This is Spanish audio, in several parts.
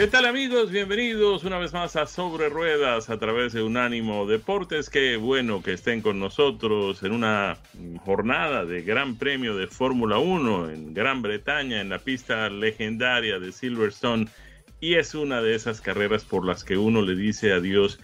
¿Qué tal amigos? Bienvenidos una vez más a Sobre Ruedas a través de Unánimo Deportes. Qué bueno que estén con nosotros en una jornada de Gran Premio de Fórmula 1 en Gran Bretaña, en la pista legendaria de Silverstone. Y es una de esas carreras por las que uno le dice a Dios,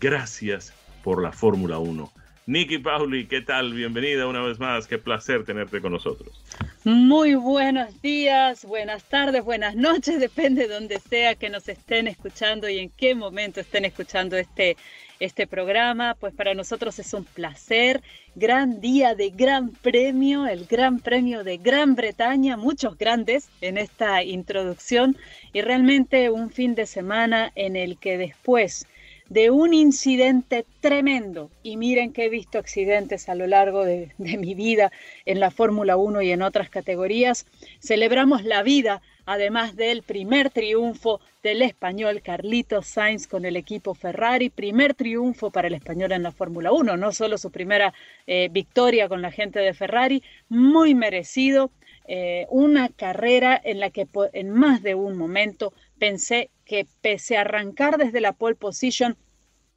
gracias por la Fórmula 1. Nicky Pauli, ¿qué tal? Bienvenida una vez más. Qué placer tenerte con nosotros. Muy buenos días, buenas tardes, buenas noches, depende de donde sea que nos estén escuchando y en qué momento estén escuchando este, este programa. Pues para nosotros es un placer, gran día de gran premio, el gran premio de Gran Bretaña, muchos grandes en esta introducción y realmente un fin de semana en el que después de un incidente tremendo. Y miren que he visto accidentes a lo largo de, mi vida en la Fórmula 1 y en otras categorías. Celebramos la vida, además del primer triunfo del español Carlitos Sainz con el equipo Ferrari, primer triunfo para el español en la Fórmula 1, no solo su primera eh, victoria con la gente de Ferrari, muy merecido. Eh, una carrera en la que en más de un momento pensé que pese a arrancar desde la pole position,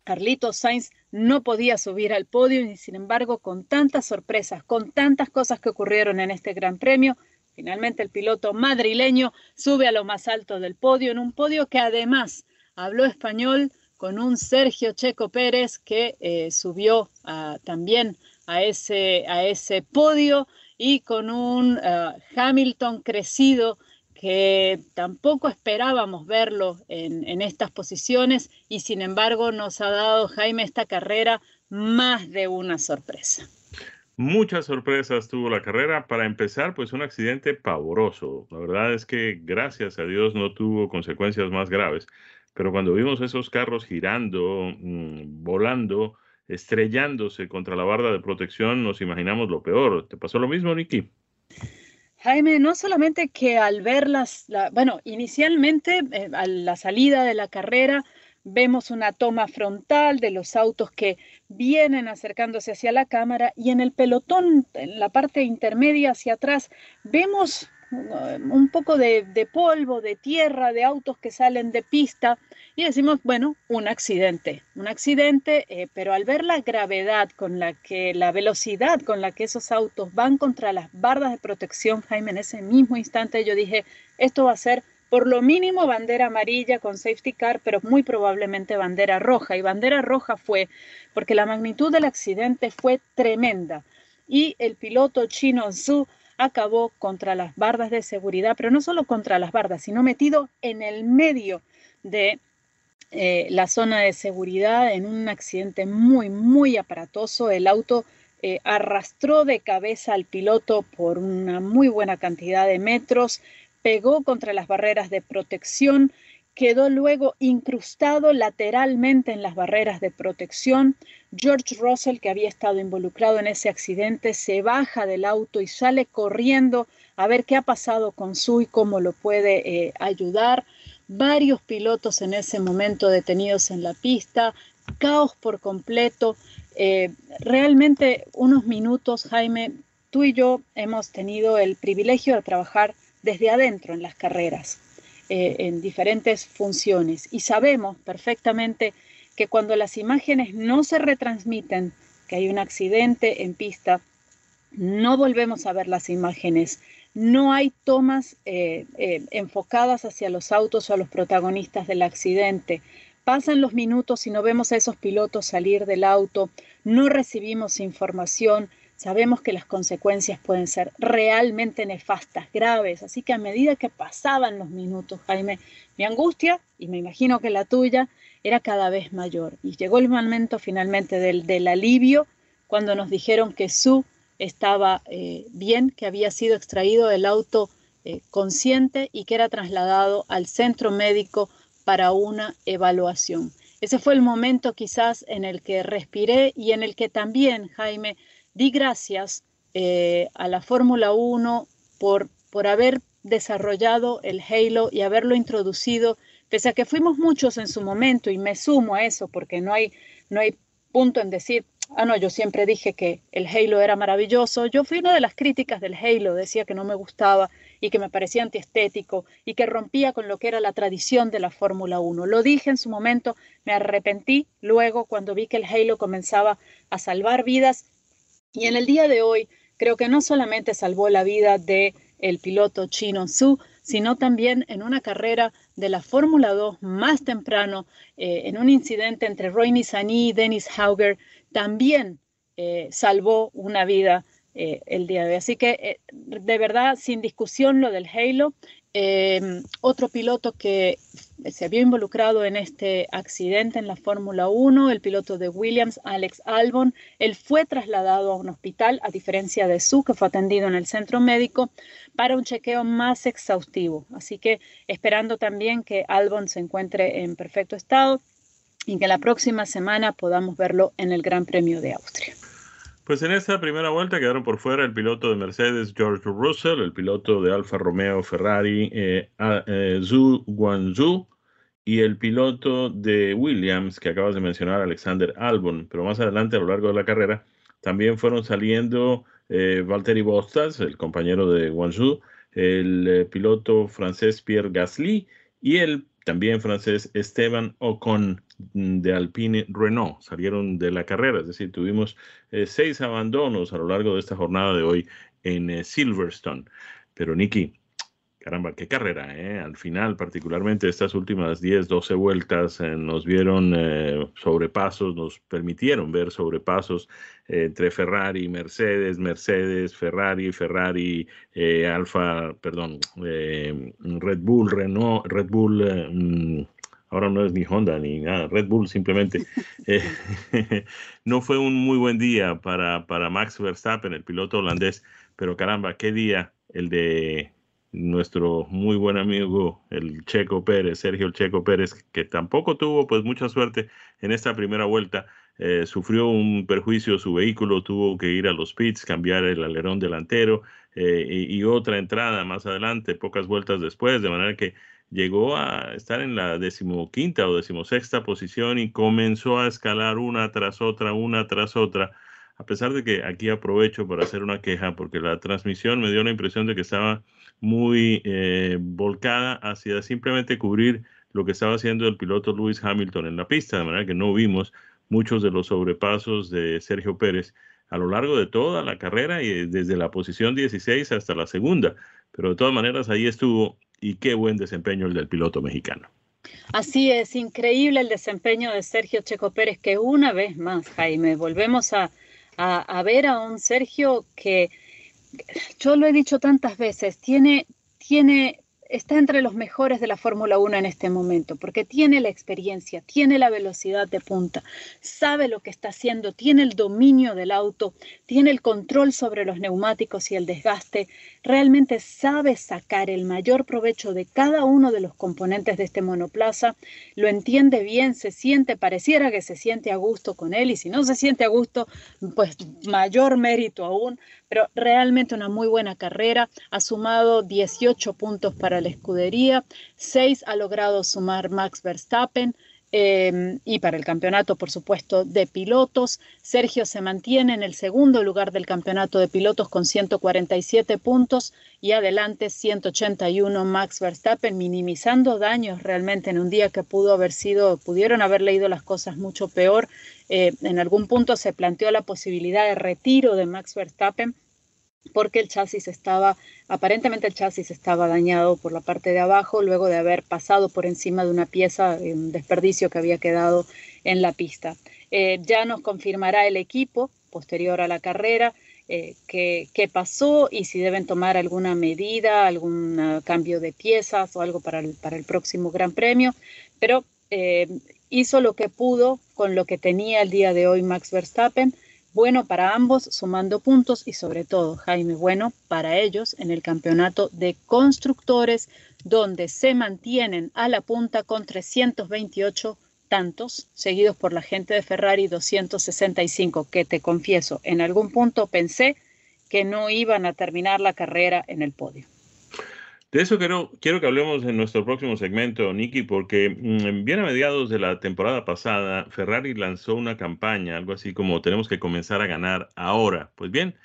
Carlitos Sainz no podía subir al podio y sin embargo con tantas sorpresas, con tantas cosas que ocurrieron en este Gran Premio, finalmente el piloto madrileño sube a lo más alto del podio, en un podio que además habló español con un Sergio Checo Pérez que eh, subió también a ese, a ese podio y con un eh, Hamilton crecido que tampoco esperábamos verlo en, estas posiciones y sin embargo nos ha dado Jaime esta carrera más de una sorpresa. Muchas sorpresas tuvo la carrera. Para empezar, pues un accidente pavoroso. La verdad es que gracias a Dios no tuvo consecuencias más graves. Pero cuando vimos esos carros girando, mm, volando, estrellándose contra la barda de protección, nos imaginamos lo peor. ¿Te pasó lo mismo, Nicky? Jaime, no solamente que al ver las, bueno, inicialmente eh, a la salida de la carrera vemos una toma frontal de los autos que vienen acercándose hacia la cámara y en el pelotón, en la parte intermedia hacia atrás, vemos un poco de, polvo, de tierra, de autos que salen de pista y decimos, bueno, un accidente, un accidente, eh, pero al ver la gravedad con la que, la velocidad con la que esos autos van contra las bardas de protección, Jaime, en ese mismo instante yo dije, esto va a ser por lo mínimo bandera amarilla con safety car, pero muy probablemente bandera roja. Y bandera roja fue porque la magnitud del accidente fue tremenda. Y el piloto chino Zhu acabó contra las bardas de seguridad, pero no solo contra las bardas, sino metido en el medio de eh, la zona de seguridad en un accidente muy, muy aparatoso. El auto eh, arrastró de cabeza al piloto por una muy buena cantidad de metros, pegó contra las barreras de protección, quedó luego incrustado lateralmente en las barreras de protección. George Russell, que había estado involucrado en ese accidente, se baja del auto y sale corriendo a ver qué ha pasado con su y cómo lo puede eh, ayudar. Varios pilotos en ese momento detenidos en la pista, caos por completo. Eh, realmente unos minutos, Jaime, tú y yo hemos tenido el privilegio de trabajar desde adentro en las carreras. Eh, en diferentes funciones. Y sabemos perfectamente que cuando las imágenes no se retransmiten, que hay un accidente en pista, no volvemos a ver las imágenes no hay tomas eh, eh, enfocadas hacia los autos o a los protagonistas del accidente. Pasan los minutos y no vemos a esos pilotos salir del auto, no recibimos información, sabemos que las consecuencias pueden ser realmente nefastas, graves, así que a medida que pasaban los minutos, Jaime, mi angustia, y me imagino que la tuya, era cada vez mayor. Y llegó el momento finalmente del, del alivio cuando nos dijeron que su estaba eh, bien, que había sido extraído del auto eh, consciente y que era trasladado al centro médico para una evaluación. Ese fue el momento quizás en el que respiré y en el que también, Jaime, di gracias eh, a la Fórmula 1 por, por haber desarrollado el Halo y haberlo introducido, pese a que fuimos muchos en su momento y me sumo a eso porque no hay, no hay punto en decir Ah, no, yo siempre dije que el Halo era maravilloso. Yo fui una de las críticas del Halo, decía que no me gustaba y que me parecía antiestético y que rompía con lo que era la tradición de la Fórmula 1. Lo dije en su momento, me arrepentí luego cuando vi que el Halo comenzaba a salvar vidas y en el día de hoy creo que no solamente salvó la vida de el piloto chino Su, sino también en una carrera de la Fórmula 2 más temprano, eh, en un incidente entre Roy Nissany y Dennis Hauger, también eh, salvó una vida eh, el día de hoy. Así que, de verdad, sin discusión lo del Halo. Em, otro piloto que se vio involucrado en este accidente en la Fórmula 1, el piloto de Williams, Alex Albon, él fue trasladado a un hospital, a diferencia de su, que fue atendido en el centro médico, para un chequeo más exhaustivo. Así que esperando también que Albon se encuentre en perfecto estado y que la próxima semana podamos verlo en el Gran Premio de Austria. Pues en esta primera vuelta quedaron por fuera el piloto de Mercedes George Russell, el piloto de Alfa Romeo Ferrari eh, eh, Zhu Guanzhou y el piloto de Williams que acabas de mencionar Alexander Albon. Pero más adelante a lo largo de la carrera también fueron saliendo eh, Valtteri Bottas, el compañero de Guangzhou, el piloto francés Pierre Gasly y el también francés Esteban Ocon mm, de Alpine Renault salieron de la carrera, es decir, tuvimos eh, seis abandonos a lo largo de esta jornada de hoy en eh, Silverstone. Pero Nicky, Caramba, qué carrera, ¿eh? Al final, particularmente estas últimas 10, 12 vueltas, eh, nos vieron eh, sobrepasos, nos permitieron ver sobrepasos eh, entre Ferrari, Mercedes, Mercedes, Ferrari, Ferrari, Alfa, perdón, Red Bull, Renault, Red Bull, mm, ahora no es ni Honda ni nada, Red Bull simplemente. no fue un muy buen día para, para Max Verstappen, el piloto holandés, pero caramba, qué día el de nuestro muy buen amigo el Checo Pérez, Sergio Checo Pérez, que tampoco tuvo pues mucha suerte en esta primera vuelta, eh, sufrió un perjuicio su vehículo, tuvo que ir a los pits, cambiar el alerón delantero eh, y, otra entrada más adelante, pocas vueltas después, de manera que llegó a estar en la decimoquinta o decimosexta posición y comenzó a escalar una tras otra, una tras otra. A pesar de que aquí aprovecho para hacer una queja, porque la transmisión me dio la impresión de que estaba muy eh, volcada hacia simplemente cubrir lo que estaba haciendo el piloto Lewis Hamilton en la pista, de manera que no vimos muchos de los sobrepasos de Sergio Pérez a lo largo de toda la carrera y desde la posición 16 hasta la segunda. Pero de todas maneras ahí estuvo y qué buen desempeño el del piloto mexicano. Así es, increíble el desempeño de Sergio Checo Pérez, que una vez más, Jaime, volvemos a, a, a ver a un Sergio que yo lo he dicho tantas veces, tiene, tiene está entre los mejores de la Fórmula 1 en este momento, porque tiene la experiencia, tiene la velocidad de punta, sabe lo que está haciendo, tiene el dominio del auto, tiene el control sobre los neumáticos y el desgaste, realmente sabe sacar el mayor provecho de cada uno de los componentes de este monoplaza, lo entiende bien, se siente, pareciera que se siente a gusto con él y si no se siente a gusto, pues mayor mérito aún, pero realmente una muy buena carrera, ha sumado 18 puntos para la escudería, seis ha logrado sumar Max Verstappen. Em, y para el campeonato, por supuesto, de pilotos. Sergio se mantiene en el segundo lugar del campeonato de pilotos con 147 puntos y adelante 181 Max Verstappen, minimizando daños realmente en un día que pudo haber sido, pudieron haber leído las cosas mucho peor. Eh, en algún punto se planteó la posibilidad de retiro de Max Verstappen porque el chasis estaba, aparentemente el chasis estaba dañado por la parte de abajo luego de haber pasado por encima de una pieza, un desperdicio que había quedado en la pista. Eh, ya nos confirmará el equipo posterior a la carrera eh, qué, pasó y si deben tomar alguna medida, algún ah, cambio de piezas o algo para el, para el próximo Gran Premio, pero eh, hizo lo que pudo con lo que tenía el día de hoy Max Verstappen bueno para ambos, sumando puntos y sobre todo, Jaime, bueno para ellos en el campeonato de constructores, donde se mantienen a la punta con 328 tantos, seguidos por la gente de Ferrari 265, que te confieso, en algún punto pensé que no iban a terminar la carrera en el podio. De eso quiero, quiero que hablemos en nuestro próximo segmento, Nicky, porque mm, bien a mediados de la temporada pasada, Ferrari lanzó una campaña, algo así como tenemos que comenzar a ganar ahora. Pues bien,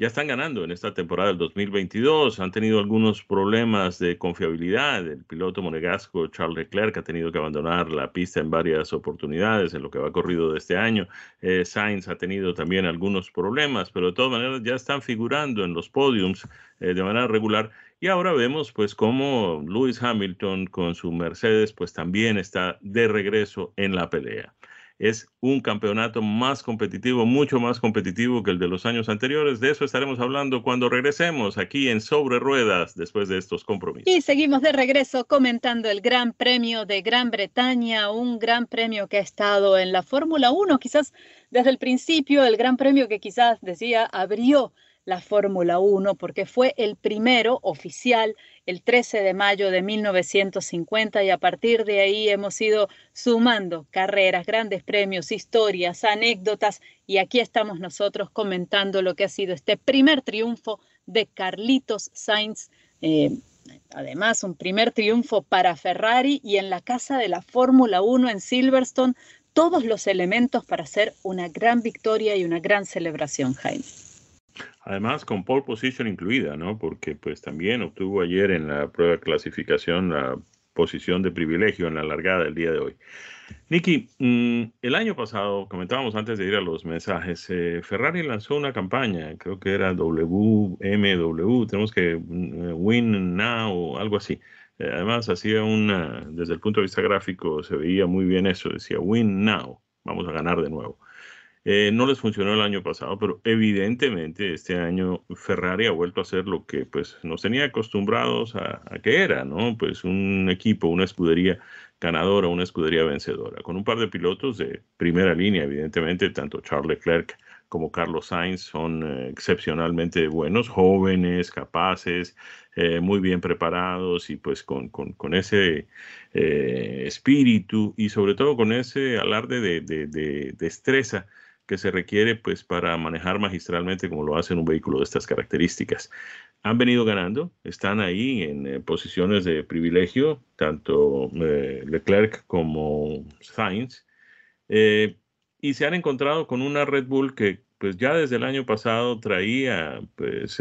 ya están ganando en esta temporada del 2022. Han tenido algunos problemas de confiabilidad. El piloto monegasco Charles Leclerc ha tenido que abandonar la pista en varias oportunidades en lo que va corrido de este año. Eh, Sainz ha tenido también algunos problemas, pero de todas maneras ya están figurando en los podiums eh, de manera regular. Y ahora vemos pues cómo Lewis Hamilton con su Mercedes pues también está de regreso en la pelea es un campeonato más competitivo, mucho más competitivo que el de los años anteriores. De eso estaremos hablando cuando regresemos aquí en Sobre Ruedas después de estos compromisos. Y seguimos de regreso comentando el Gran Premio de Gran Bretaña, un gran premio que ha estado en la Fórmula 1, quizás desde el principio, el Gran Premio que quizás decía abrió la Fórmula 1 porque fue el primero oficial el 13 de mayo de 1950 y a partir de ahí hemos ido sumando carreras, grandes premios, historias, anécdotas y aquí estamos nosotros comentando lo que ha sido este primer triunfo de Carlitos Sainz. Eh, además, un primer triunfo para Ferrari y en la casa de la Fórmula 1 en Silverstone, todos los elementos para hacer una gran victoria y una gran celebración, Jaime. Además, con pole position incluida, ¿no? Porque pues también obtuvo ayer en la prueba de clasificación la posición de privilegio en la largada del día de hoy. Nicky, mm, el año pasado, comentábamos antes de ir a los mensajes, eh, Ferrari lanzó una campaña, creo que era WMW, tenemos que mm, win now, algo así. Eh, además, hacía una, desde el punto de vista gráfico, se veía muy bien eso, decía win now, vamos a ganar de nuevo. Eh, no les funcionó el año pasado, pero evidentemente este año Ferrari ha vuelto a ser lo que pues nos tenía acostumbrados a, que era, ¿no? Pues un equipo, una escudería ganadora, una escudería vencedora, con un par de pilotos de primera línea, evidentemente, tanto Charles Leclerc como Carlos Sainz son eh, excepcionalmente buenos, jóvenes, capaces, eh, muy bien preparados y pues con, con, ese espíritu y sobre todo con ese alarde de, de, de destreza que se requiere pues para manejar magistralmente como lo hace un vehículo de estas características. Han venido ganando, están ahí en eh, posiciones de privilegio, tanto eh, Leclerc como Sainz, eh, y se han encontrado con una Red Bull que pues ya desde el año pasado traía pues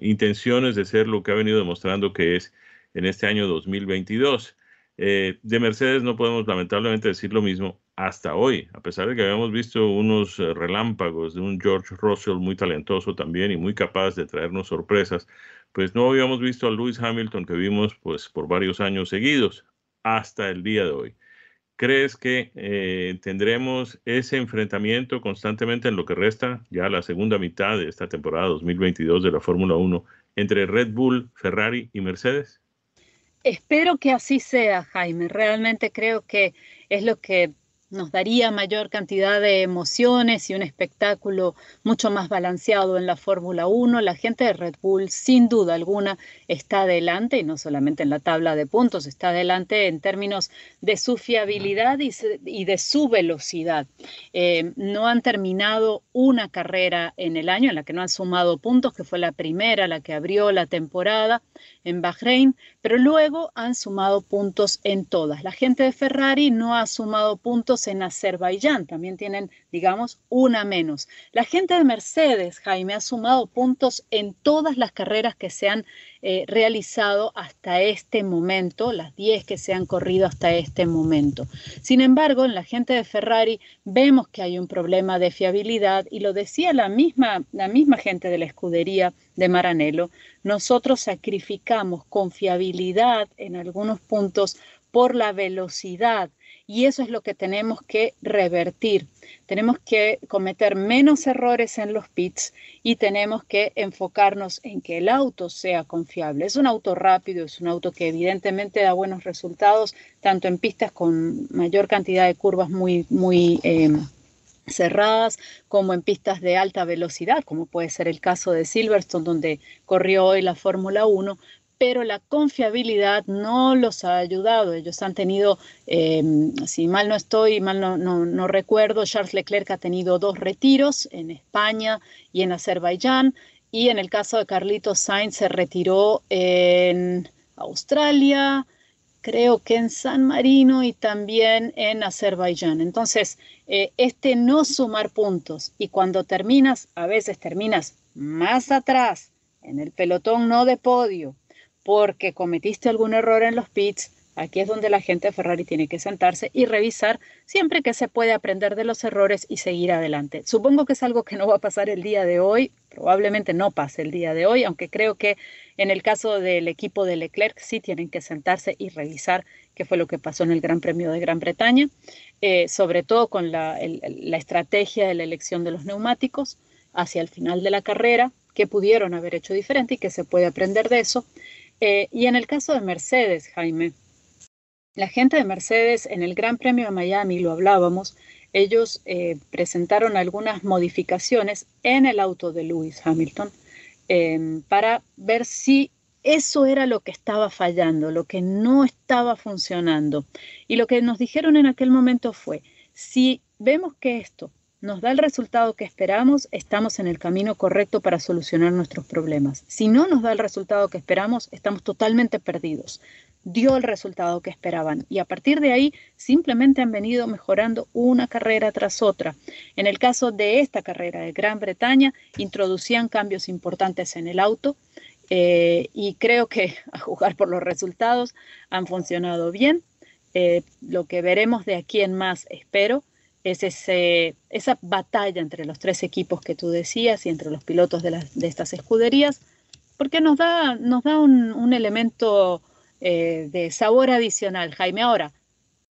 intenciones de ser lo que ha venido demostrando que es en este año 2022. de Mercedes no podemos lamentablemente decir lo mismo, hasta hoy, a pesar de que habíamos visto unos eh, relámpagos de un George Russell muy talentoso también y muy capaz de traernos sorpresas, pues no habíamos visto a Lewis Hamilton que vimos pues por varios años seguidos hasta el día de hoy. ¿Crees que eh, tendremos ese enfrentamiento constantemente en lo que resta ya la segunda mitad de esta temporada 2022 de la Fórmula 1 entre Red Bull, Ferrari y Mercedes? Espero que así sea, Jaime. Realmente creo que es lo que nos daría mayor cantidad de emociones y un espectáculo mucho más balanceado en la Fórmula 1. La gente de Red Bull, sin duda alguna, está adelante, y no solamente en la tabla de puntos, está adelante en términos de su fiabilidad y, de su velocidad. Eh, no han terminado una carrera en el año en la que no han sumado puntos, que fue la primera, la que abrió la temporada en Bahrein, pero luego han sumado puntos en todas. La gente de Ferrari no ha sumado puntos en Azerbaiyán, también tienen, digamos, una menos. La gente de Mercedes, Jaime, ha sumado puntos en todas las carreras que se han eh, realizado hasta este momento, las 10 que se han corrido hasta este momento. Sin embargo, en la gente de Ferrari vemos que hay un problema de fiabilidad y lo decía la misma, la misma gente de la escudería de Maranello, nosotros sacrificamos confiabilidad en algunos puntos por la velocidad y eso es lo que tenemos que revertir. Tenemos que cometer menos errores en los pits y tenemos que enfocarnos en que el auto sea confiable. Es un auto rápido, es un auto que evidentemente da buenos resultados, tanto en pistas con mayor cantidad de curvas muy, muy em, cerradas como en pistas de alta velocidad, como puede ser el caso de Silverstone, donde corrió hoy la Fórmula 1, pero la confiabilidad no los ha ayudado. Ellos han tenido, eh, si mal no estoy, mal no, no, recuerdo, Charles Leclerc ha tenido dos retiros en España y en Azerbaiyán, y en el caso de Carlitos Sainz se retiró en Australia, creo que en San Marino y también en Azerbaiyán. Entonces, eh, este no sumar puntos y cuando terminas, a veces terminas más atrás, en el pelotón no de podio, porque cometiste algún error en los pits, aquí es donde la gente de Ferrari tiene que sentarse y revisar siempre que se puede aprender de los errores y seguir adelante. Supongo que es algo que no va a pasar el día de hoy, probablemente no pase el día de hoy, aunque creo que en el caso del equipo de Leclerc sí tienen que sentarse y revisar qué fue lo que pasó en el Gran Premio de Gran Bretaña, eh, sobre todo con la, la estrategia de la elección de los neumáticos hacia el final de la carrera, que pudieron haber hecho diferente y que se puede aprender de eso. Eh, y en el caso de Mercedes, Jaime, la gente de Mercedes en el Gran Premio de Miami, lo hablábamos, ellos eh, presentaron algunas modificaciones en el auto de Lewis Hamilton em, para ver si eso era lo que estaba fallando, lo que no estaba funcionando. Y lo que nos dijeron en aquel momento fue, si vemos que esto nos da el resultado que esperamos, estamos en el camino correcto para solucionar nuestros problemas. Si no nos da el resultado que esperamos, estamos totalmente perdidos. Dio el resultado que esperaban y a partir de ahí simplemente han venido mejorando una carrera tras otra. En el caso de esta carrera de Gran Bretaña, introducían cambios importantes en el auto eh, y creo que a jugar por los resultados han funcionado bien. Eh, lo que veremos de aquí en más, espero, esa batalla entre los tres equipos que tú decías y entre los pilotos de, de estas escuderías, porque nos da, nos da un, elemento eh, de sabor adicional. Jaime, ahora,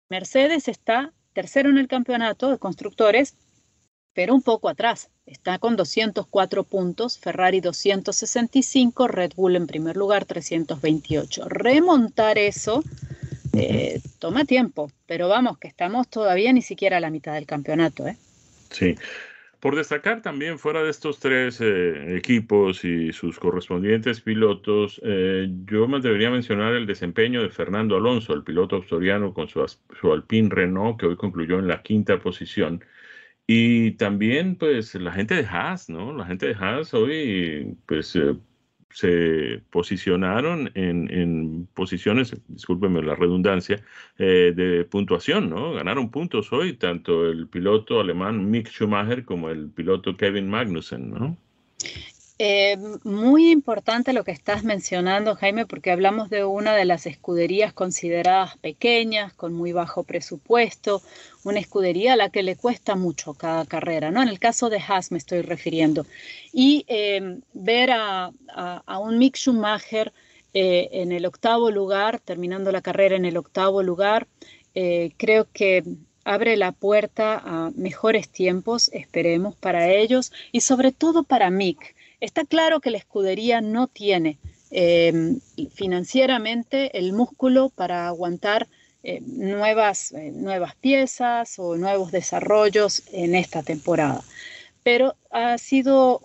Mercedes está tercero en el campeonato de constructores, pero un poco atrás. Está con 204 puntos, Ferrari 265, Red Bull en primer lugar 328. Remontar eso eh, toma tiempo, pero vamos, que estamos todavía ni siquiera a la mitad del campeonato. ¿eh? Sí. Por destacar también, fuera de estos tres eh, equipos y sus correspondientes pilotos, eh, yo me debería mencionar el desempeño de Fernando Alonso, el piloto australiano con su, su Alpine Renault, que hoy concluyó en la quinta posición. Y también, pues, la gente de Haas, ¿no? La gente de Haas hoy, pues, se posicionaron en, posiciones, discúlpeme la redundancia, eh, de puntuación, ¿no? Ganaron puntos hoy tanto el piloto alemán Mick Schumacher como el piloto Kevin Magnussen, ¿no? Eh, muy importante lo que estás mencionando, Jaime, porque hablamos de una de las escuderías consideradas pequeñas, con muy bajo presupuesto, una escudería a la que le cuesta mucho cada carrera, ¿no? En el caso de Haas me estoy refiriendo. Y eh, ver a, un Mick Schumacher eh, en el octavo lugar, terminando la carrera en el octavo lugar, creo que abre la puerta a mejores tiempos, esperemos, para ellos y sobre todo para Mick Está claro que la escudería no tiene eh, financieramente el músculo para aguantar eh, nuevas, eh, nuevas piezas o nuevos desarrollos en esta temporada. Pero ha sido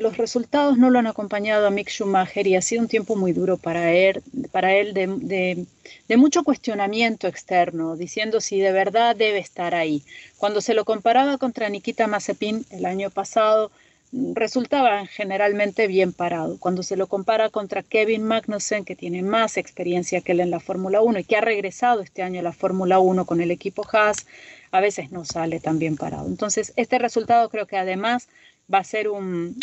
los resultados no lo han acompañado a Mick Schumacher y ha sido un tiempo muy duro para él, para él de, de mucho cuestionamiento externo, diciendo si de verdad debe estar ahí. Cuando se lo comparaba contra Nikita Mazepin el año pasado, resultaba generalmente bien parado. Cuando se lo compara contra Kevin Magnussen, que tiene más experiencia que él en la Fórmula 1 y que ha regresado este año a la Fórmula 1 con el equipo Haas, a veces no sale tan bien parado. Entonces, este resultado creo que además va a ser un,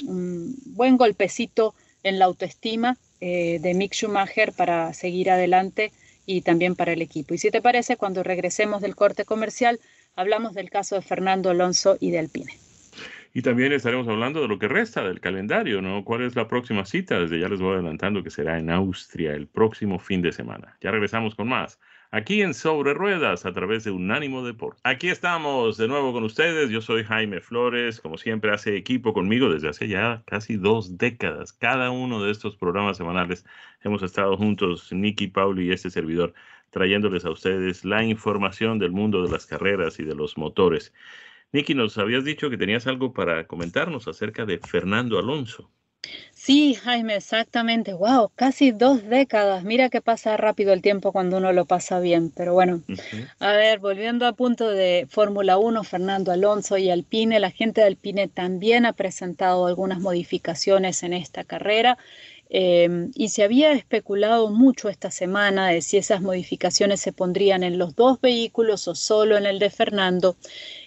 buen golpecito en la autoestima eh, de Mick Schumacher para seguir adelante y también para el equipo. Y si te parece, cuando regresemos del corte comercial, hablamos del caso de Fernando Alonso y de Alpine. Y también estaremos hablando de lo que resta del calendario, ¿no? ¿Cuál es la próxima cita? Desde ya les voy adelantando que será en Austria el próximo fin de semana. Ya regresamos con más aquí en Sobre Ruedas a través de Unánimo Deportes. Aquí estamos de nuevo con ustedes. Yo soy Jaime Flores, como siempre hace equipo conmigo desde hace ya casi dos décadas. Cada uno de estos programas semanales hemos estado juntos, Nicky, Pauli y este servidor, trayéndoles a ustedes la información del mundo de las carreras y de los motores. Nicky, nos habías dicho que tenías algo para comentarnos acerca de Fernando Alonso. Sí, Jaime, exactamente. Wow, casi dos décadas. Mira que pasa rápido el tiempo cuando uno lo pasa bien. Pero bueno, a ver, volviendo a punto de Fórmula 1, Fernando Alonso y Alpine, la gente de Alpine también ha presentado algunas modificaciones en esta carrera. Em, y se había especulado mucho esta semana de si esas modificaciones se pondrían en los dos vehículos o solo en el de Fernando.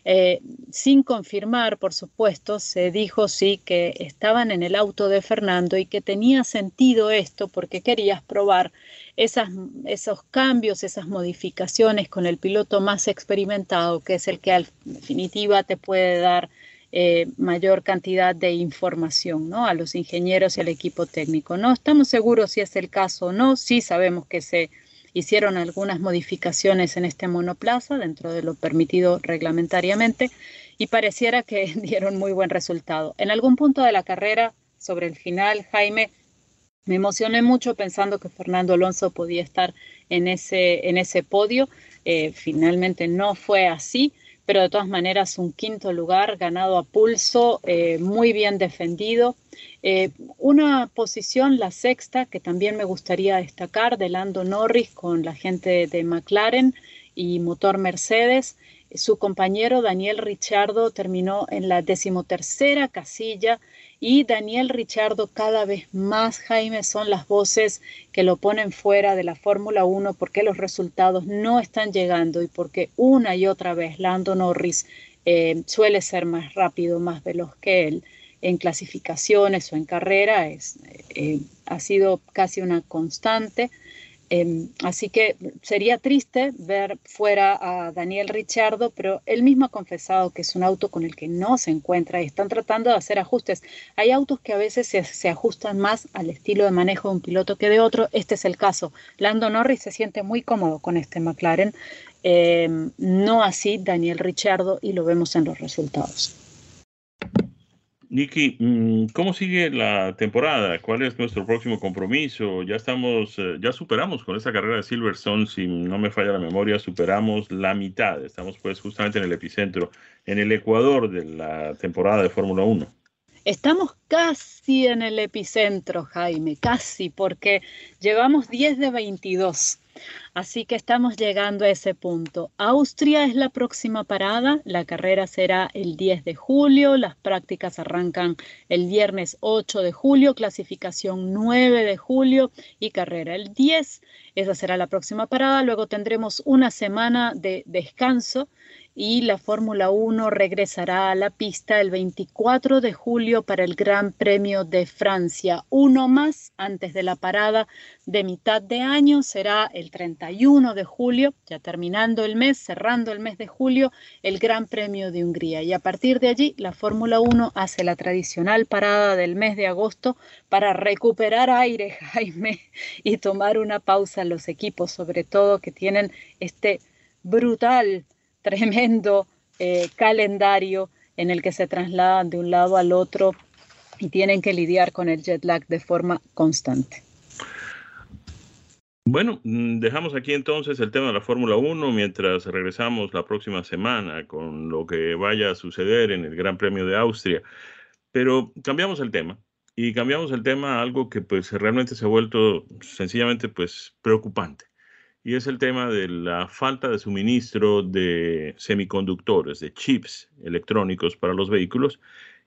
Eh, sin confirmar, por supuesto, se dijo sí que estaban en el auto de Fernando y que tenía sentido esto porque querías probar esos cambios, esas modificaciones con el piloto más experimentado, que es el que en definitiva te puede dar eh, mayor cantidad de información ¿no? a los ingenieros y al equipo técnico. No estamos seguros si es el caso o no, sí sabemos que se hicieron algunas modificaciones en este monoplaza dentro de lo permitido reglamentariamente y pareciera que dieron muy buen resultado. En algún punto de la carrera, sobre el final, Jaime, me emocioné mucho pensando que Fernando Alonso podía estar en ese, en ese podio. Eh, finalmente no fue así, pero de todas maneras un quinto lugar ganado a pulso, eh, muy bien defendido. Eh, una posición, la sexta, que también me gustaría destacar, de Lando Norris con la gente de McLaren y motor Mercedes. Su compañero Daniel Richardo terminó en la decimotercera casilla y Daniel Richardo cada vez más, Jaime, son las voces que lo ponen fuera de la Fórmula 1 porque los resultados no están llegando y porque una y otra vez Lando Norris eh, suele ser más rápido, más veloz que él en clasificaciones o en carrera es, eh, ha sido casi una constante. Em, así que sería triste ver fuera a Daniel Richardo, pero él mismo ha confesado que es un auto con el que no se encuentra y están tratando de hacer ajustes. Hay autos que a veces se, ajustan más al estilo de manejo de un piloto que de otro. Este es el caso. Lando Norris se siente muy cómodo con este McLaren, em, no así Daniel Richardo y lo vemos en los resultados. Nicky, mm, ¿cómo sigue la temporada? ¿Cuál es nuestro próximo compromiso? Ya estamos, eh, ya superamos con esa carrera de Silverstone, si no me falla la memoria, superamos la mitad. Estamos pues justamente en el epicentro, en el Ecuador de la temporada de Fórmula 1. Estamos casi en el epicentro, Jaime, casi, porque llevamos 10 de 22. Así que estamos llegando a ese punto. Austria es la próxima parada. La carrera será el 10 de julio. Las prácticas arrancan el viernes 8 de julio, clasificación 9 de julio y carrera el 10. Esa será la próxima parada. Luego tendremos una semana de descanso y la Fórmula 1 regresará a la pista el 24 de julio para el Gran Premio de Francia. Uno más antes de la parada de mitad de año será el 31 de julio, ya terminando el mes, cerrando el mes de julio, el Gran Premio de Hungría. Y a partir de allí, la Fórmula 1 hace la tradicional parada del mes de agosto para recuperar aire, Jaime, y tomar una pausa los equipos, sobre todo que tienen este brutal tremendo eh, calendario en el que se trasladan de un lado al otro y tienen que lidiar con el jet lag de forma constante. Bueno, mm, dejamos aquí entonces el tema de la Fórmula 1 mientras regresamos la próxima semana con lo que vaya a suceder en el Gran Premio de Austria. Pero cambiamos el tema y cambiamos el tema a algo que pues realmente se ha vuelto sencillamente pues preocupante y es el tema de la falta de suministro de semiconductores, de chips electrónicos para los vehículos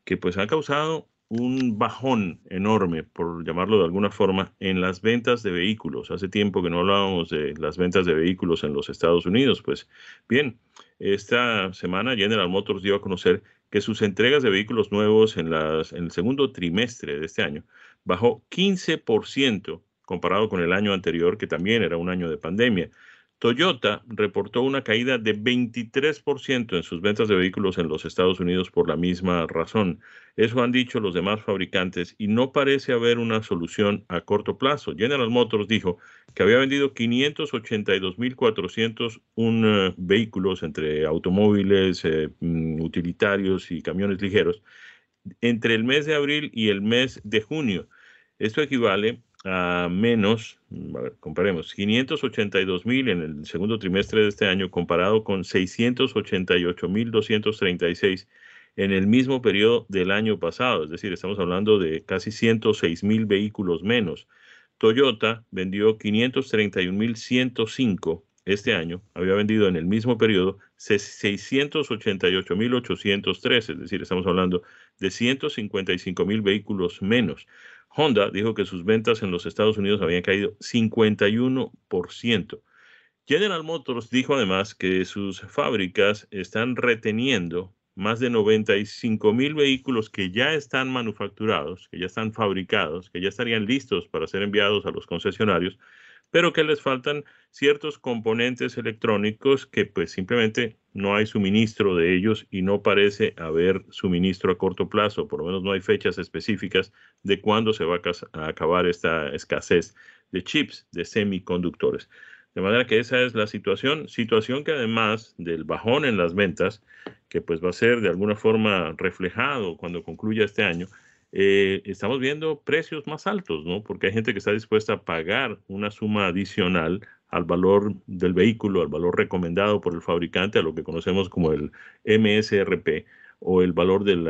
que pues ha causado un bajón enorme, por llamarlo de alguna forma, en las ventas de vehículos. Hace tiempo que no hablábamos de las ventas de vehículos en los Estados Unidos. Pues bien, esta semana General Motors dio a conocer que sus entregas de vehículos nuevos en, las, en el segundo trimestre de este año bajó 15% comparado con el año anterior, que también era un año de pandemia. Toyota reportó una caída de 23% en sus ventas de vehículos en los Estados Unidos por la misma razón. Eso han dicho los demás fabricantes y no parece haber una solución a corto plazo. General Motors dijo que había vendido 582.401 uh, vehículos entre automóviles, eh, mm, utilitarios y camiones ligeros entre el mes de abril y el mes de junio. Esto equivale a menos, comparemos, 582 mil en el segundo trimestre de este año comparado con 688 mil 236 en el mismo periodo del año pasado, es decir, estamos hablando de casi 106 mil vehículos menos. Toyota vendió 531 mil 105 este año, había vendido en el mismo periodo 688 mil 803, es decir, estamos hablando de 155 mil vehículos menos. Honda dijo que sus ventas en los Estados Unidos habían caído 51%. General Motors dijo además que sus fábricas están reteniendo más de 95 mil vehículos que ya están manufacturados, que ya están fabricados, que ya estarían listos para ser enviados a los concesionarios, pero que les faltan ciertos componentes electrónicos que pues simplemente no hay suministro de ellos y no parece haber suministro a corto plazo, por lo menos no hay fechas específicas de cuándo se va a acabar esta escasez de chips, de semiconductores. De manera que esa es la situación, situación que además del bajón en las ventas, que pues va a ser de alguna forma reflejado cuando concluya este año, eh, estamos viendo precios más altos, ¿no? Porque hay gente que está dispuesta a pagar una suma adicional al valor del vehículo, al valor recomendado por el fabricante, a lo que conocemos como el MSRP o el valor del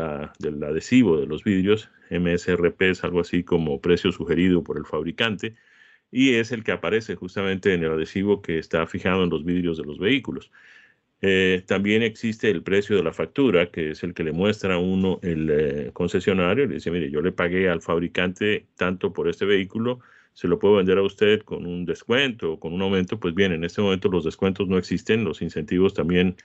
adhesivo de los vidrios. MSRP es algo así como precio sugerido por el fabricante y es el que aparece justamente en el adhesivo que está fijado en los vidrios de los vehículos. Eh, también existe el precio de la factura, que es el que le muestra a uno el eh, concesionario. Le dice, mire, yo le pagué al fabricante tanto por este vehículo, se lo puedo vender a usted con un descuento o con un aumento. Pues bien, en este momento los descuentos no existen, los incentivos también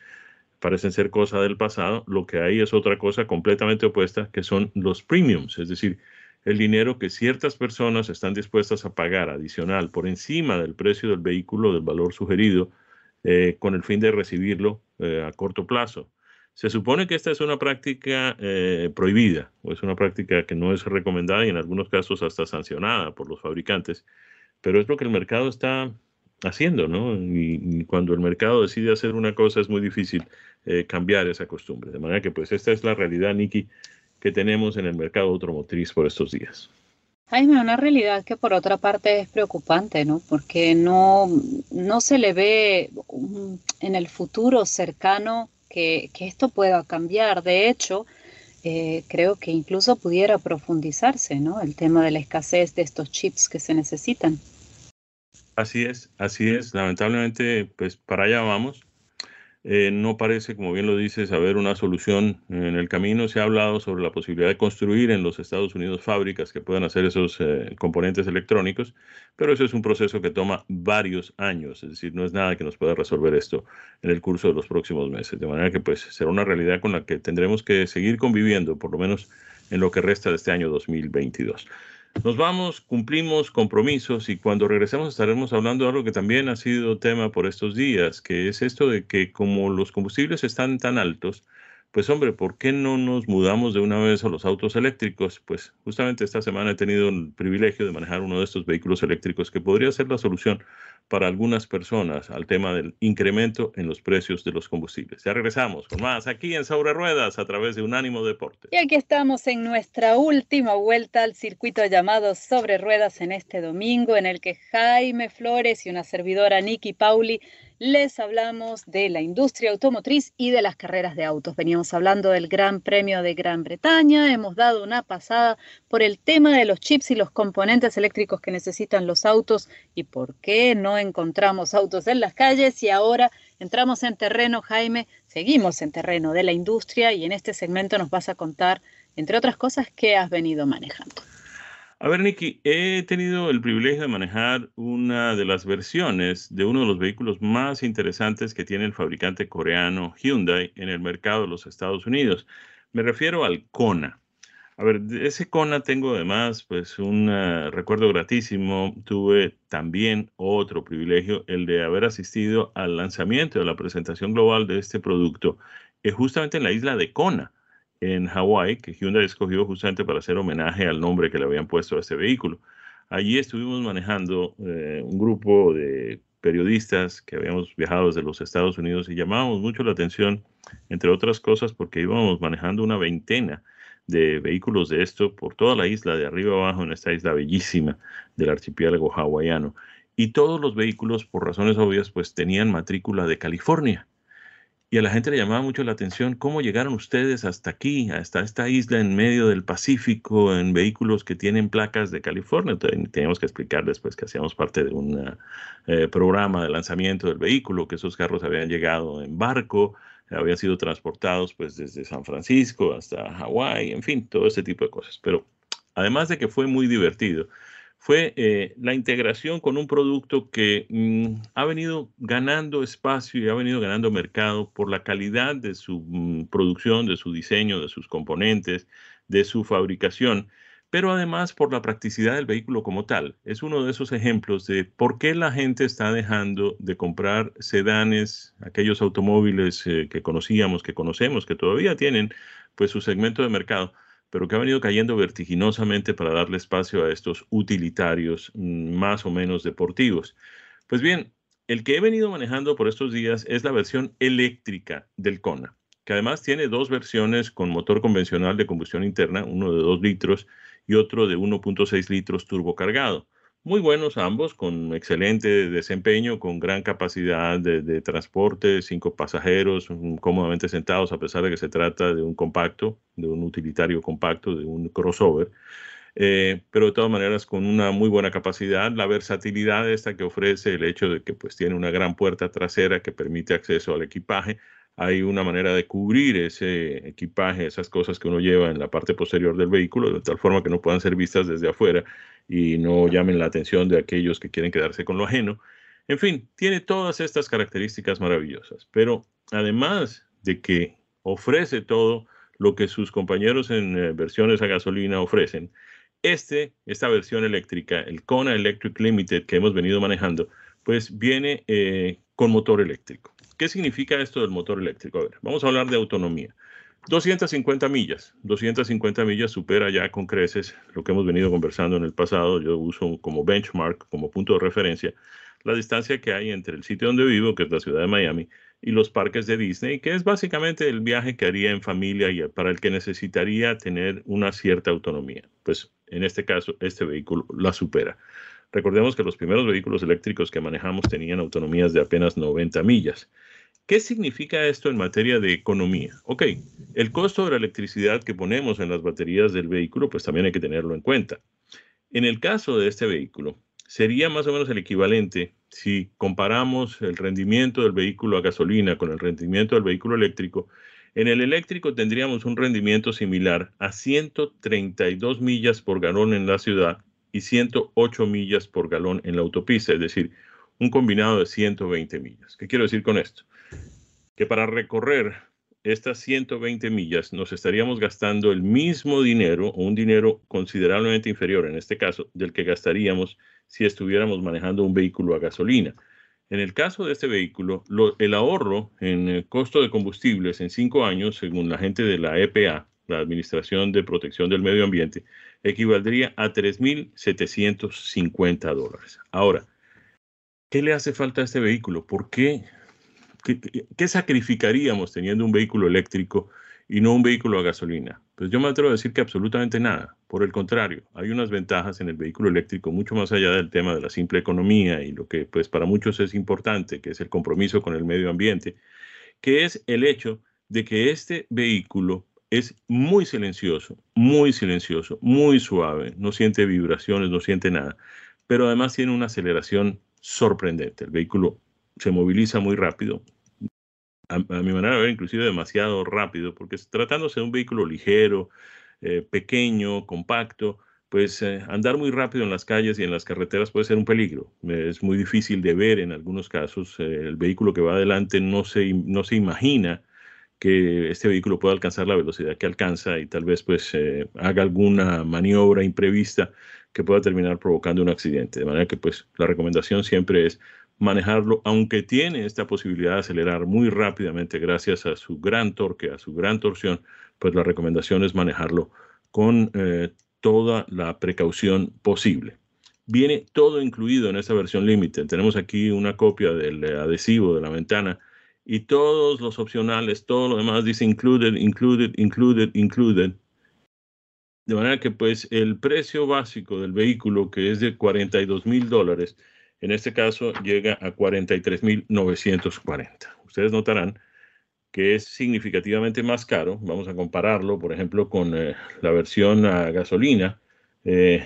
parecen ser cosa del pasado. Lo que hay es otra cosa completamente opuesta, que son los premiums, es decir, el dinero que ciertas personas están dispuestas a pagar adicional por encima del precio del vehículo, del valor sugerido eh, con el fin de recibirlo eh, a corto plazo. Se supone que esta es una práctica eh, prohibida o es una práctica que no es recomendada y en algunos casos hasta sancionada por los fabricantes, pero es lo que el mercado está haciendo, ¿no? Y, cuando el mercado decide hacer una cosa es muy difícil cambiar esa costumbre. De manera que pues esta es la realidad, Nicky, que tenemos en el mercado automotriz por estos días. Jaime, una realidad que por otra parte es preocupante, ¿no? Porque no, no se le ve en el futuro cercano que, esto pueda cambiar. De hecho, eh, creo que incluso pudiera profundizarse, ¿no? El tema de la escasez de estos chips que se necesitan. Así es, así es. Lamentablemente, pues para allá vamos. Eh, no parece, como bien lo dices, haber una solución en el camino. Se ha hablado sobre la posibilidad de construir en los Estados Unidos fábricas que puedan hacer esos eh, componentes electrónicos, pero eso es un proceso que toma varios años, es decir, no es nada que nos pueda resolver esto en el curso de los próximos meses. De manera que pues será una realidad con la que tendremos que seguir conviviendo, por lo menos en lo que resta de este año 2022. Nos vamos, cumplimos compromisos y cuando regresemos estaremos hablando de algo que también ha sido tema por estos días, que es esto de que como los combustibles están tan altos, pues hombre, ¿por qué no nos mudamos de una vez a los autos eléctricos? Pues justamente esta semana he tenido el privilegio de manejar uno de estos vehículos eléctricos que podría ser la solución para algunas personas al tema del incremento en los precios de los combustibles. Ya regresamos con más aquí en Sobre Ruedas a través de Unánimo Deportes. Y aquí estamos en nuestra última vuelta al circuito llamado Sobre Ruedas en este domingo, en el que Jaime Flores y una servidora Nikki Pauli les hablamos de la industria automotriz y de las carreras de autos. Veníamos hablando del Gran Premio de Gran Bretaña, hemos dado una pasada por el tema de los chips y los componentes eléctricos que necesitan los autos y por qué no encontramos autos en las calles y ahora entramos en terreno, Jaime, seguimos en terreno de la industria y en este segmento nos vas a contar entre otras cosas, ¿qué has venido manejando? A ver, Nicky, he tenido el privilegio de manejar una de las versiones de uno de los vehículos más interesantes que tiene el fabricante coreano Hyundai en el mercado de los Estados Unidos. Me refiero al Kona. A ver, de ese Kona tengo además pues un eh, recuerdo gratísimo. Tuve también otro privilegio, el de haber asistido al lanzamiento de la presentación global de este producto, eh, justamente en la isla de Kona en Hawái, que Hyundai escogió justamente para hacer homenaje al nombre que le habían puesto a este vehículo. Allí estuvimos manejando eh, un grupo de periodistas que habíamos viajado desde los Estados Unidos y llamábamos mucho la atención, entre otras cosas, porque íbamos manejando una veintena de vehículos de esto por toda la isla, de arriba abajo, en esta isla bellísima del archipiélago hawaiano. Y todos los vehículos, por razones obvias, pues tenían matrícula de California. Y a la gente le llamaba mucho la atención cómo llegaron ustedes hasta aquí, hasta esta isla en medio del Pacífico, en vehículos que tienen placas de California. Teníamos que explicar después que hacíamos parte de un eh, programa de lanzamiento del vehículo, que esos carros habían llegado en barco, habían sido transportados pues desde San Francisco hasta Hawái, en fin, todo ese tipo de cosas. Pero además de que fue muy divertido, fue eh, la integración con un producto que mm, ha venido ganando espacio y ha venido ganando mercado por la calidad de su mm, producción, de su diseño, de sus componentes, de su fabricación, pero además por la practicidad del vehículo como tal. Es uno de esos ejemplos de por qué la gente está dejando de comprar sedanes, aquellos automóviles eh, que conocíamos, que conocemos, que todavía tienen pues su segmento de mercado pero que ha venido cayendo vertiginosamente para darle espacio a estos utilitarios mm, más o menos deportivos. Pues bien, el que he venido manejando por estos días es la versión eléctrica del Kona, que además tiene dos versiones con motor convencional de combustión interna, uno de 2 litros y otro de 1.6 litros turbocargado muy buenos ambos, con excelente desempeño, con gran capacidad de, transporte, cinco pasajeros cómodamente sentados, a pesar de que se trata de un compacto, de un utilitario compacto, de un crossover. Eh, pero de todas maneras con una muy buena capacidad, la versatilidad esta que ofrece el hecho de que pues tiene una gran puerta trasera que permite acceso al equipaje, hay una manera de cubrir ese equipaje, esas cosas que uno lleva en la parte posterior del vehículo, de tal forma que no puedan ser vistas desde afuera y no llamen la atención de aquellos que quieren quedarse con lo ajeno. En fin, tiene todas estas características maravillosas, pero además de que ofrece todo lo que sus compañeros en eh, versiones a gasolina ofrecen, este, esta versión eléctrica, el Kona Electric Limited que hemos venido manejando, pues viene eh, con motor eléctrico. ¿Qué significa esto del motor eléctrico? A ver, vamos a hablar de autonomía. 250 millas. 250 millas supera ya con creces lo que hemos venido conversando en el pasado. Yo uso como benchmark, como punto de referencia, la distancia que hay entre el sitio donde vivo, que es la ciudad de Miami, y los parques de Disney, que es básicamente el viaje que haría en familia y para el que necesitaría tener una cierta autonomía. Pues en este caso, este vehículo la supera. Recordemos que los primeros vehículos eléctricos que manejamos tenían autonomías de apenas 90 millas. ¿Qué significa esto en materia de economía? Ok, el costo de la electricidad que ponemos en las baterías del vehículo, pues también hay que tenerlo en cuenta. En el caso de este vehículo, sería más o menos el equivalente si comparamos el rendimiento del vehículo a gasolina con el rendimiento del vehículo eléctrico. En el eléctrico tendríamos un rendimiento similar a 132 millas por galón en la ciudad y 108 millas por galón en la autopista, es decir, un combinado de 120 millas. ¿Qué quiero decir con esto? Que para recorrer estas 120 millas nos estaríamos gastando el mismo dinero o un dinero considerablemente inferior, en este caso, del que gastaríamos si estuviéramos manejando un vehículo a gasolina. En el caso de este vehículo, el ahorro en el costo de combustibles en cinco años, según la gente de la EPA, la Administración de Protección del Medio Ambiente, equivaldría a 3.750 dólares. Ahora, ¿qué le hace falta a este vehículo? ¿Por qué? ¿Qué, sacrificaríamos teniendo un vehículo eléctrico y no un vehículo a gasolina? Pues yo me atrevo a decir que absolutamente nada. Por el contrario, hay unas ventajas en el vehículo eléctrico mucho más allá del tema de la simple economía y lo que pues para muchos es importante, que es el compromiso con el medio ambiente, que es el hecho de que este vehículo es muy silencioso, muy silencioso, muy suave, no siente vibraciones, no siente nada, pero además tiene una aceleración sorprendente. El vehículo se moviliza muy rápido, a, mi manera de ver, inclusive demasiado rápido, porque tratándose de un vehículo ligero, eh, pequeño, compacto, pues eh, andar muy rápido en las calles y en las carreteras puede ser un peligro. es muy difícil de ver en algunos casos. el vehículo que va adelante no se, no se imagina que este vehículo pueda alcanzar la velocidad que alcanza y tal vez pues haga alguna maniobra imprevista que pueda terminar provocando un accidente. De manera que pues la recomendación siempre es manejarlo, aunque tiene esta posibilidad de acelerar muy rápidamente gracias a su gran torque, a su gran torsión, pues la recomendación es manejarlo con eh, toda la precaución posible. Viene todo incluido en esta versión límite. Tenemos aquí una copia del adhesivo de la ventana y todos los opcionales, todo lo demás dice included, included, included, included. De manera que pues el precio básico del vehículo, que es de 42 mil dólares, en este caso llega a 43.940. Ustedes notarán que es significativamente más caro. Vamos a compararlo, por ejemplo, con eh, la versión a gasolina. Eh,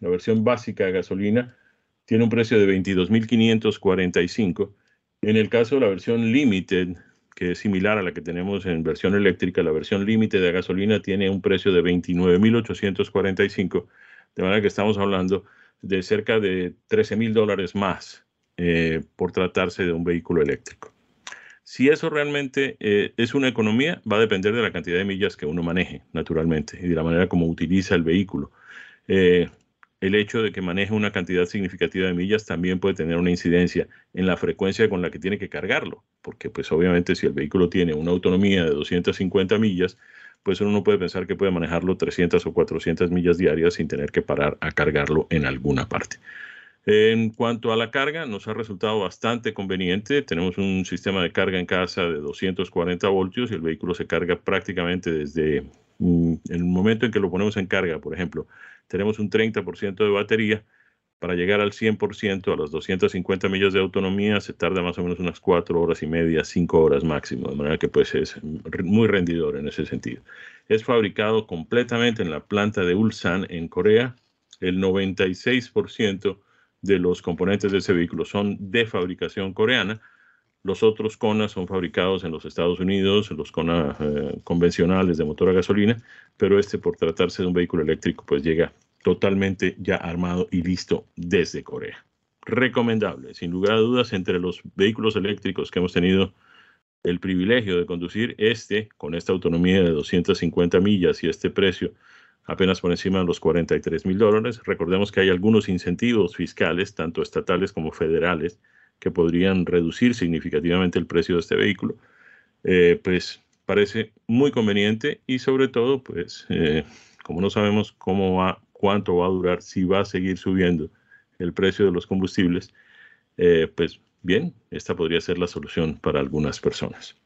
la versión básica a gasolina tiene un precio de 22.545. En el caso de la versión Limited, que es similar a la que tenemos en versión eléctrica, la versión Limited de gasolina tiene un precio de 29.845. De manera que estamos hablando de cerca de 13 mil dólares más eh, por tratarse de un vehículo eléctrico. Si eso realmente eh, es una economía, va a depender de la cantidad de millas que uno maneje, naturalmente, y de la manera como utiliza el vehículo. Eh, el hecho de que maneje una cantidad significativa de millas también puede tener una incidencia en la frecuencia con la que tiene que cargarlo, porque pues obviamente si el vehículo tiene una autonomía de 250 millas, pues uno no puede pensar que puede manejarlo 300 o 400 millas diarias sin tener que parar a cargarlo en alguna parte. En cuanto a la carga, nos ha resultado bastante conveniente. Tenemos un sistema de carga en casa de 240 voltios y el vehículo se carga prácticamente desde mm, el momento en que lo ponemos en carga. Por ejemplo, tenemos un 30% de batería para llegar al 100%, a las 250 millas de autonomía, se tarda más o menos unas 4 horas y media, 5 horas máximo, de manera que pues es muy rendidor en ese sentido. Es fabricado completamente en la planta de Ulsan en Corea. El 96% de los componentes de ese vehículo son de fabricación coreana. Los otros Kona son fabricados en los Estados Unidos, los Kona eh, convencionales de motor a gasolina, pero este por tratarse de un vehículo eléctrico pues llega totalmente ya armado y listo desde Corea. Recomendable, sin lugar a dudas, entre los vehículos eléctricos que hemos tenido el privilegio de conducir, este, con esta autonomía de 250 millas y este precio apenas por encima de los 43 mil dólares. Recordemos que hay algunos incentivos fiscales, tanto estatales como federales, que podrían reducir significativamente el precio de este vehículo. Eh, pues parece muy conveniente y sobre todo, pues, eh, como no sabemos cómo va cuánto va a durar, si va a seguir subiendo el precio de los combustibles, eh, pues bien, esta podría ser la solución para algunas personas.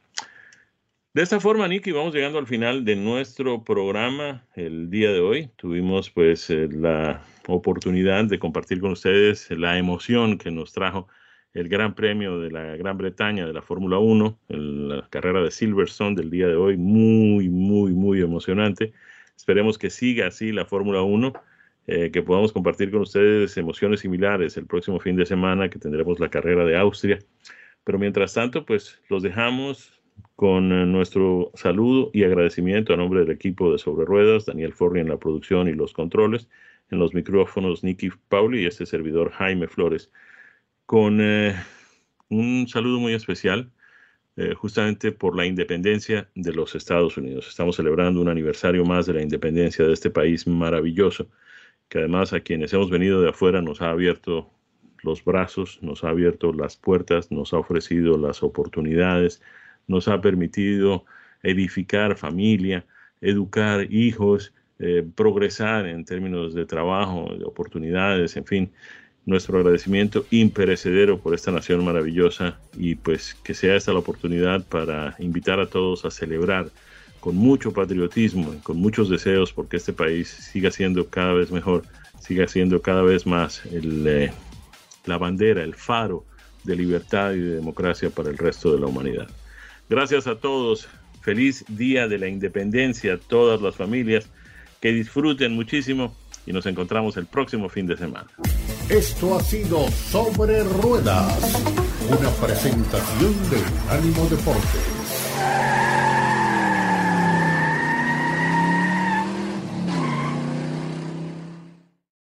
De esta forma, Nicky, vamos llegando al final de nuestro programa el día de hoy. Tuvimos pues eh, la oportunidad de compartir con ustedes la emoción que nos trajo el Gran Premio de la Gran Bretaña de la Fórmula 1, la carrera de Silverstone del día de hoy, muy, muy, muy emocionante. Esperemos que siga así la Fórmula 1, eh, que podamos compartir con ustedes emociones similares el próximo fin de semana que tendremos la carrera de Austria. Pero mientras tanto, pues los dejamos con eh, nuestro saludo y agradecimiento a nombre del equipo de Sobre Ruedas, Daniel Forri en la producción y los controles, en los micrófonos Nicky Pauli y este servidor Jaime Flores, con eh, un saludo muy especial eh, justamente por la independencia de los Estados Unidos. Estamos celebrando un aniversario más de la independencia de este país maravilloso, que además a quienes hemos venido de afuera nos ha abierto los brazos, nos ha abierto las puertas, nos ha ofrecido las oportunidades, nos ha permitido edificar familia, educar hijos, eh, progresar en términos de trabajo, de oportunidades, en fin nuestro agradecimiento imperecedero por esta nación maravillosa y pues que sea esta la oportunidad para invitar a todos a celebrar con mucho patriotismo y con muchos deseos porque este país siga siendo cada vez mejor, siga siendo cada vez más eh, la bandera, el faro de libertad y de democracia para el resto de la humanidad. Gracias a todos, feliz día de la independencia a todas las familias, que disfruten muchísimo y nos encontramos el próximo fin de semana. Esto ha sido Sobre Ruedas, una presentación de Unánimo Deportes.